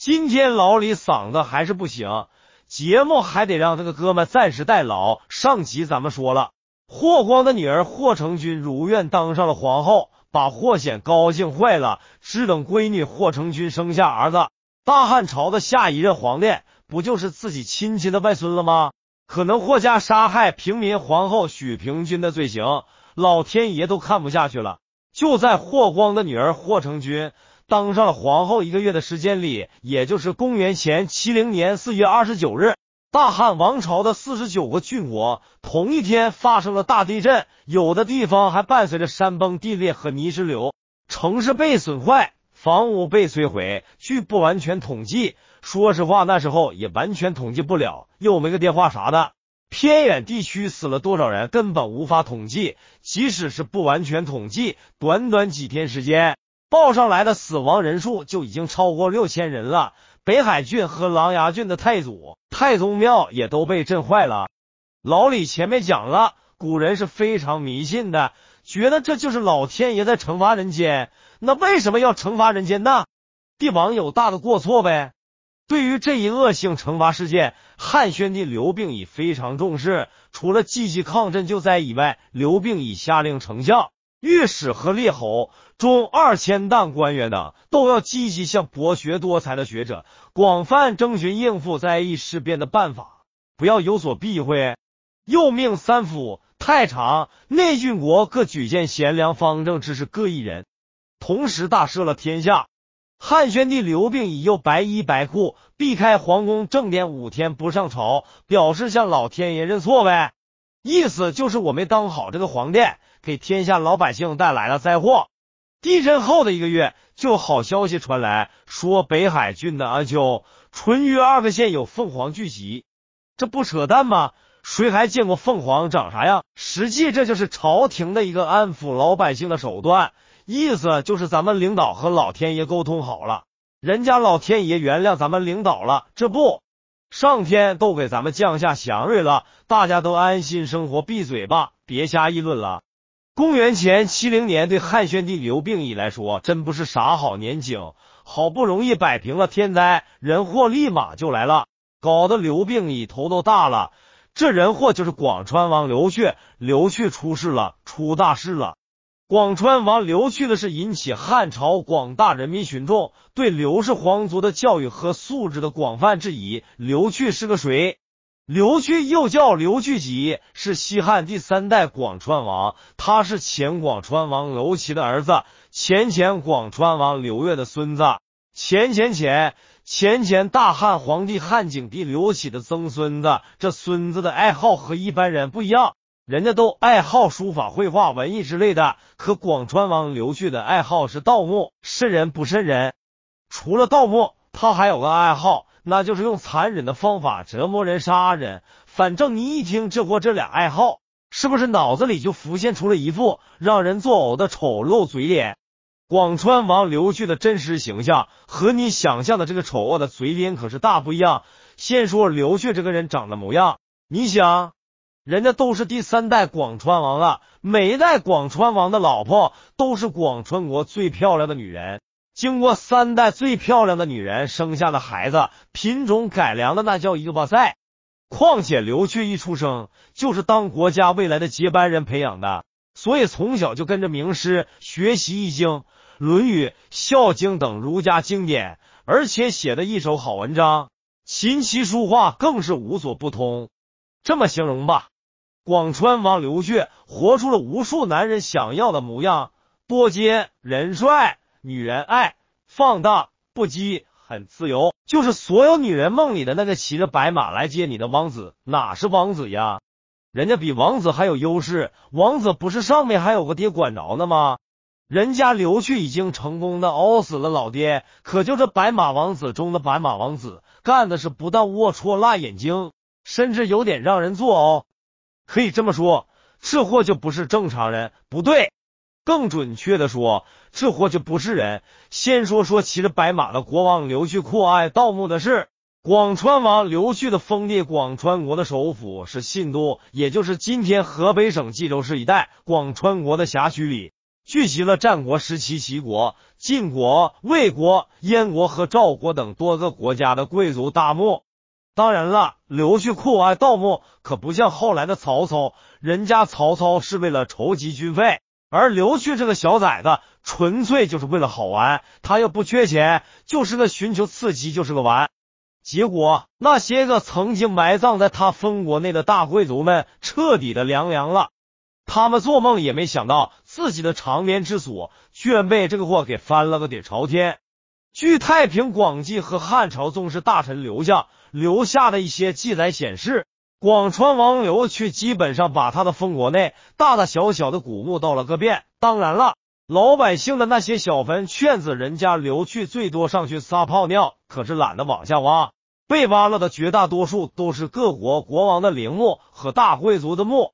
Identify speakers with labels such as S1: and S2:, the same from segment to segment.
S1: 今天老李嗓子还是不行，节目还得让这个哥们暂时代劳。上集咱们说了，霍光的女儿霍成君如愿当上了皇后，把霍显高兴坏了，只等闺女霍成君生下儿子，大汉朝的下一任皇帝不就是自己亲戚的外孙了吗？可能霍家杀害平民皇后许平君的罪行，老天爷都看不下去了。就在霍光的女儿霍成君当上了皇后一个月的时间里，也就是公元前七零年四月二十九日，大汉王朝的四十九个郡国同一天发生了大地震，有的地方还伴随着山崩地裂和泥石流，城市被损坏，房屋被摧毁。据不完全统计。说实话，那时候也完全统计不了，又没个电话啥的。偏远地区死了多少人，根本无法统计。即使是不完全统计，短短几天时间，报上来的死亡人数就已经超过六千人了。北海郡和琅琊郡的太祖、太宗庙也都被震坏了。老李前面讲了，古人是非常迷信的，觉得这就是老天爷在惩罚人间。那为什么要惩罚人间呢？帝王有大的过错呗。对于这一恶性惩罚事件，汉宣帝刘病已非常重视。除了积极抗震救灾以外，刘病已下令丞相、御史和列侯中二千担官员等都要积极向博学多才的学者广泛征询应付灾异事变的办法，不要有所避讳。又命三府、太常、内郡国各举荐贤良方正之士各一人，同时大赦了天下。汉宣帝刘病已又白衣白裤，避开皇宫正殿五天不上朝，表示向老天爷认错呗。意思就是我没当好这个皇帝，给天下老百姓带来了灾祸。地震后的一个月，就好消息传来，说北海郡的阿丘、淳于二个县有凤凰聚集，这不扯淡吗？谁还见过凤凰长啥样？实际这就是朝廷的一个安抚老百姓的手段。意思就是咱们领导和老天爷沟通好了，人家老天爷原谅咱们领导了，这不，上天都给咱们降下祥瑞了，大家都安心生活，闭嘴吧，别瞎议论了。公元前七零年对汉宣帝刘病已来说，真不是啥好年景，好不容易摆平了天灾，人祸立马就来了，搞得刘病已头都大了。这人祸就是广川王刘去，刘去出事了，出大事了。广川王刘去的是引起汉朝广大人民群众对刘氏皇族的教育和素质的广泛质疑。刘去是个谁？刘去又叫刘去己，是西汉第三代广川王，他是前广川王刘琦的儿子，前前广川王刘越的孙子，前前前前前大汉皇帝汉景帝刘启的曾孙子。这孙子的爱好和一般人不一样。人家都爱好书法、绘画、文艺之类的，可广川王刘旭的爱好是盗墓，瘆人不瘆人。除了盗墓，他还有个爱好，那就是用残忍的方法折磨人、杀人。反正你一听这货这俩爱好，是不是脑子里就浮现出了一副让人作呕的丑陋嘴脸？广川王刘旭的真实形象和你想象的这个丑恶的嘴脸可是大不一样。先说刘旭这个人长的模样，你想？人家都是第三代广川王了，每一代广川王的老婆都是广川国最漂亮的女人。经过三代最漂亮的女人生下的孩子，品种改良的那叫一个哇塞！况且刘去一出生就是当国家未来的接班人培养的，所以从小就跟着名师学习《易经》《论语》《孝经》等儒家经典，而且写的一手好文章，琴棋书画更是无所不通。这么形容吧。广川王刘去活出了无数男人想要的模样：波接人帅，女人爱，放荡不羁，很自由，就是所有女人梦里的那个骑着白马来接你的王子。哪是王子呀？人家比王子还有优势。王子不是上面还有个爹管着呢吗？人家刘旭已经成功的熬死了老爹，可就这白马王子中的白马王子，干的是不但龌龊、辣眼睛，甚至有点让人作呕。可以这么说，这货就不是正常人，不对，更准确的说，这货就不是人。先说说骑着白马的国王刘去酷爱盗墓的事。广川王刘去的封地广川国的首府是信都，也就是今天河北省冀州市一带广川国的辖区里。聚集了战国时期齐国、晋国、魏国、燕国和赵国等多个国家的贵族大墓。当然了，刘旭酷爱盗墓，可不像后来的曹操，人家曹操是为了筹集军费，而刘旭这个小崽子纯粹就是为了好玩。他又不缺钱，就是个寻求刺激，就是个玩。结果，那些个曾经埋葬在他封国内的大贵族们彻底的凉凉了。他们做梦也没想到，自己的长眠之所居然被这个货给翻了个底朝天。据《太平广记》和汉朝宗室大臣留下留下的一些记载显示，广川王刘去基本上把他的封国内大大小小的古墓盗了个遍。当然了，老百姓的那些小坟圈子，人家刘去最多上去撒泡尿。可是懒得往下挖，被挖了的绝大多数都是各国国王的陵墓和大贵族的墓。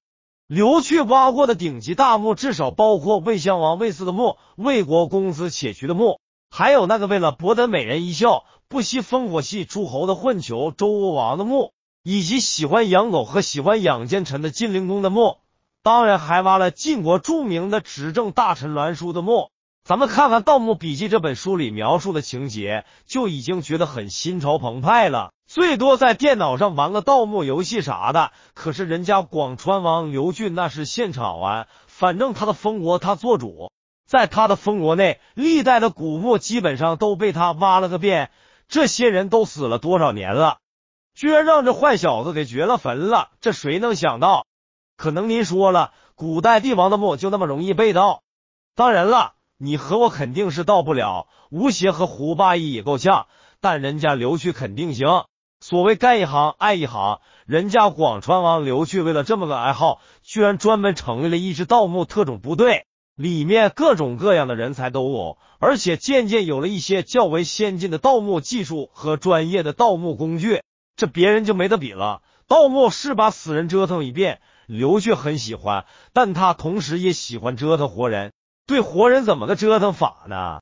S1: 刘去挖过的顶级大墓，至少包括魏襄王魏嗣的墓、魏国公子且渠的墓，还有那个为了博得美人一笑不惜烽火戏诸侯的混球周武王的墓，以及喜欢养狗和喜欢养奸臣的晋灵公的墓。当然，还挖了晋国著名的执政大臣栾书的墓。咱们看看《盗墓笔记》这本书里描述的情节，就已经觉得很心潮澎湃了。最多在电脑上玩个盗墓游戏啥的，可是人家广川王刘俊那是现场玩，反正他的封国他做主，在他的封国内，历代的古墓基本上都被他挖了个遍。这些人都死了多少年了，居然让这坏小子给掘了坟了，这谁能想到？可能您说了，古代帝王的墓就那么容易被盗？当然了。你和我肯定是到不了，吴邪和胡八一也够呛，但人家刘去肯定行。所谓干一行爱一行，人家广川王刘去为了这么个爱好，居然专门成立了一支盗墓特种部队，里面各种各样的人才都有，而且渐渐有了一些较为先进的盗墓技术和专业的盗墓工具，这别人就没得比了。盗墓是把死人折腾一遍，刘旭很喜欢，但他同时也喜欢折腾活人。对活人怎么个折腾法呢？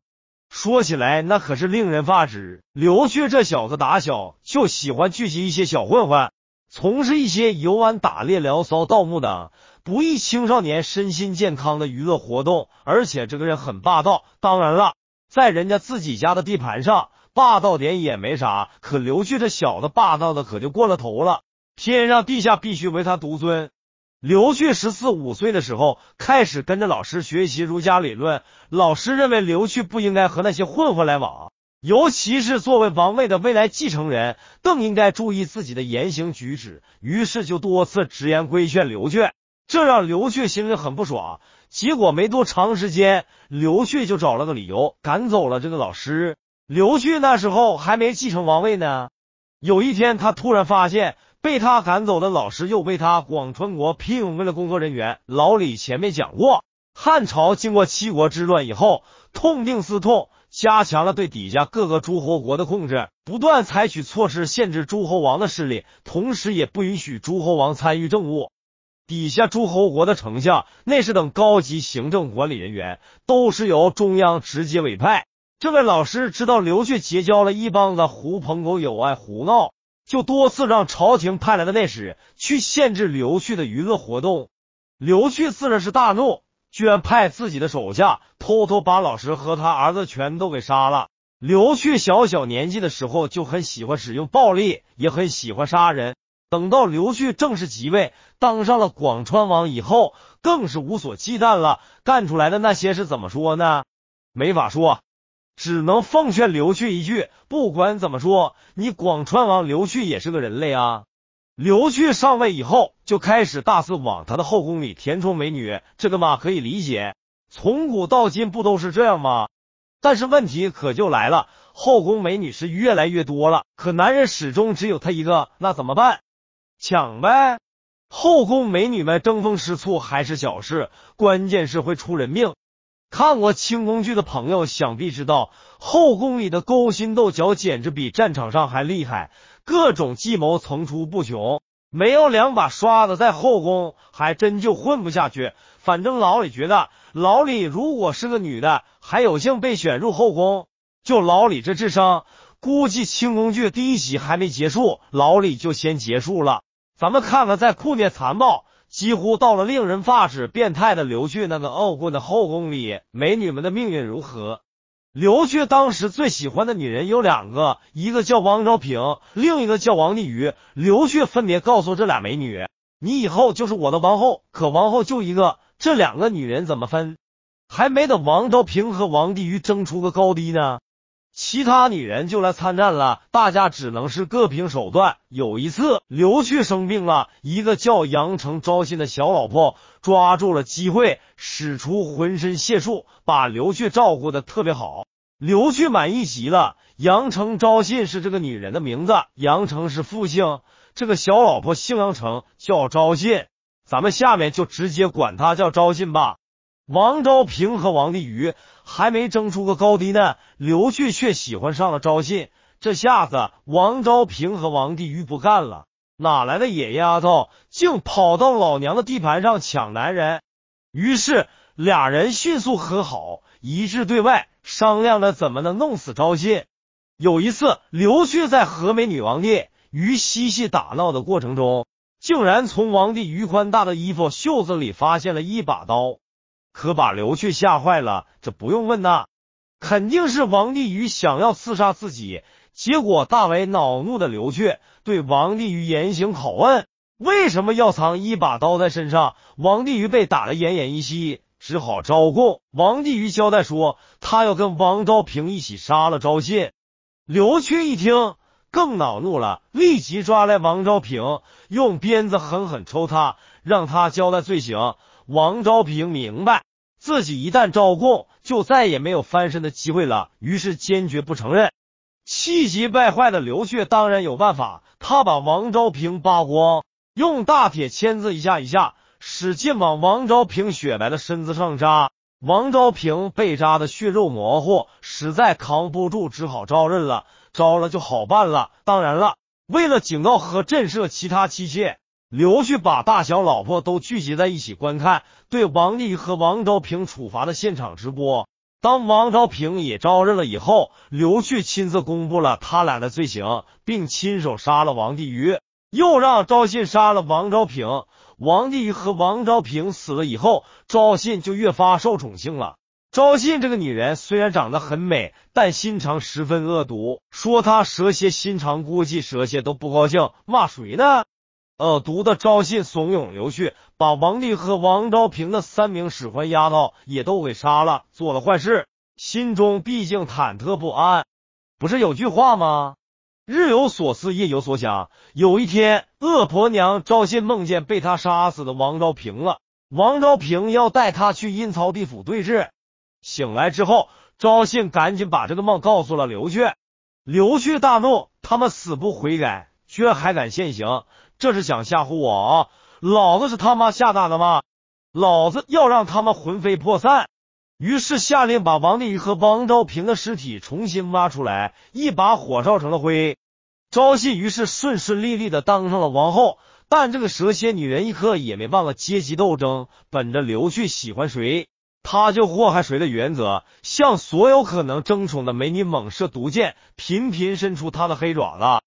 S1: 说起来那可是令人发指。刘旭这小子打小就喜欢聚集一些小混混，从事一些游玩、打猎、聊骚、盗墓等不易青少年身心健康的娱乐活动。而且这个人很霸道。当然了，在人家自己家的地盘上，霸道点也没啥。可刘旭这小子霸道的可就过了头了，天上地下必须唯他独尊。刘去十四五岁的时候开始跟着老师学习儒家理论，老师认为刘去不应该和那些混混来往，尤其是作为王位的未来继承人，更应该注意自己的言行举止。于是就多次直言规劝刘去，这让刘旭心里很不爽。结果没多长时间，刘旭就找了个理由赶走了这个老师。刘旭那时候还没继承王位呢。有一天，他突然发现。被他赶走的老师又被他广川国聘用为了工作人员。老李前面讲过，汉朝经过七国之乱以后，痛定思痛，加强了对底下各个诸侯国的控制，不断采取措施限制诸侯王的势力，同时也不允许诸侯王参与政务。底下诸侯国的丞相、内侍等高级行政管理人员都是由中央直接委派。这位老师知道刘去结交了一帮子狐朋狗友，爱胡闹。就多次让朝廷派来的内史去限制刘旭的娱乐活动，刘旭自然是大怒，居然派自己的手下偷偷把老师和他儿子全都给杀了。刘旭小小年纪的时候就很喜欢使用暴力，也很喜欢杀人。等到刘旭正式即位，当上了广川王以后，更是无所忌惮了，干出来的那些是怎么说呢？没法说。只能奉劝刘旭一句：不管怎么说，你广川王刘旭也是个人类啊！刘旭上位以后，就开始大肆往他的后宫里填充美女，这个嘛可以理解，从古到今不都是这样吗？但是问题可就来了，后宫美女是越来越多了，可男人始终只有他一个，那怎么办？抢呗！后宫美女们争风吃醋还是小事，关键是会出人命。看过清宫剧的朋友想必知道，后宫里的勾心斗角简直比战场上还厉害，各种计谋层出不穷。没有两把刷子在后宫，还真就混不下去。反正老李觉得，老李如果是个女的，还有幸被选入后宫，就老李这智商，估计清宫剧第一集还没结束，老李就先结束了。咱们看看，在酷虐残暴。几乎到了令人发指、变态的刘旭那个傲棍的后宫里，美女们的命运如何？刘旭当时最喜欢的女人有两个，一个叫王昭平，另一个叫王帝瑜。刘旭分别告诉这俩美女：“你以后就是我的王后。”可王后就一个，这两个女人怎么分？还没等王昭平和王帝瑜争出个高低呢。其他女人就来参战了，大家只能是各凭手段。有一次，刘去生病了，一个叫杨成招信的小老婆抓住了机会，使出浑身解数，把刘去照顾的特别好。刘去满意极了。杨成招信是这个女人的名字，杨成是复姓，这个小老婆姓杨成，叫招信。咱们下面就直接管她叫招信吧。王昭平和王帝瑜还没争出个高低呢，刘去却喜欢上了昭信。这下子，王昭平和王帝瑜不干了，哪来的野丫头，竟跑到老娘的地盘上抢男人？于是俩人迅速和好，一致对外，商量着怎么能弄死昭信。有一次，刘去在和美女王帝瑜嬉戏打闹的过程中，竟然从王帝瑜宽大的衣服袖子里发现了一把刀。可把刘去吓坏了，这不用问呐，肯定是王帝瑜想要刺杀自己。结果大为恼怒的刘去对王帝瑜严刑拷问，为什么要藏一把刀在身上？王帝瑜被打得奄奄一息，只好招供。王帝瑜交代说，他要跟王昭平一起杀了昭信。刘去一听更恼怒了，立即抓来王昭平，用鞭子狠狠抽他，让他交代罪行。王昭平明白自己一旦招供，就再也没有翻身的机会了，于是坚决不承认。气急败坏的刘却当然有办法，他把王昭平扒光，用大铁签子一下一下，使劲往王昭平雪白的身子上扎。王昭平被扎的血肉模糊，实在扛不住，只好招认了。招了就好办了。当然了，为了警告和震慑其他妻妾。刘去把大小老婆都聚集在一起观看对王丽和王昭平处罚的现场直播。当王昭平也招认了以后，刘去亲自公布了他俩的罪行，并亲手杀了王帝瑜，又让赵信杀了王昭平。王帝和王昭平死了以后，赵信就越发受宠幸了。赵信这个女人虽然长得很美，但心肠十分恶毒，说她蛇蝎心肠估计，蛇蝎都不高兴，骂谁呢？恶毒的昭信怂恿刘去把王丽和王昭平的三名使唤丫头也都给杀了，做了坏事，心中毕竟忐忑不安。不是有句话吗？日有所思，夜有所想。有一天，恶婆娘赵信梦见被他杀死的王昭平了，王昭平要带他去阴曹地府对质。醒来之后，赵信赶紧把这个梦告诉了刘去。刘去大怒，他们死不悔改，居然还敢现形。这是想吓唬我啊！老子是他妈吓大的吗？老子要让他们魂飞魄散！于是下令把王丽和王昭平的尸体重新挖出来，一把火烧成了灰。昭信于是顺顺利利的当上了王后，但这个蛇蝎女人一刻也没忘了阶级斗争，本着刘去喜欢谁，他就祸害谁的原则，向所有可能争宠的美女猛射毒箭，频频伸出他的黑爪子。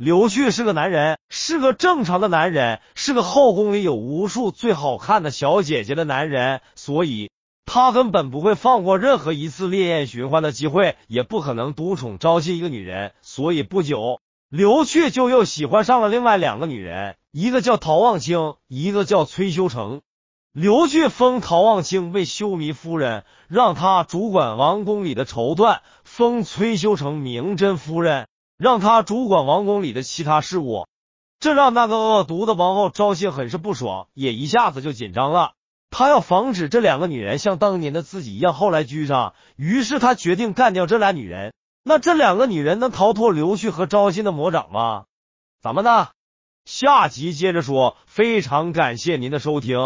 S1: 刘旭是个男人，是个正常的男人，是个后宫里有无数最好看的小姐姐的男人，所以他根本不会放过任何一次烈焰寻欢的机会，也不可能独宠招进一个女人。所以不久，刘旭就又喜欢上了另外两个女人，一个叫陶望清，一个叫崔修成。刘旭封陶望清为修弥夫人，让她主管王宫里的绸缎；封崔修成明真夫人。让他主管王宫里的其他事务，这让那个恶毒的王后昭信很是不爽，也一下子就紧张了。他要防止这两个女人像当年的自己一样后来居上，于是他决定干掉这俩女人。那这两个女人能逃脱刘旭和昭信的魔掌吗？咱们呢？下集接着说。非常感谢您的收听。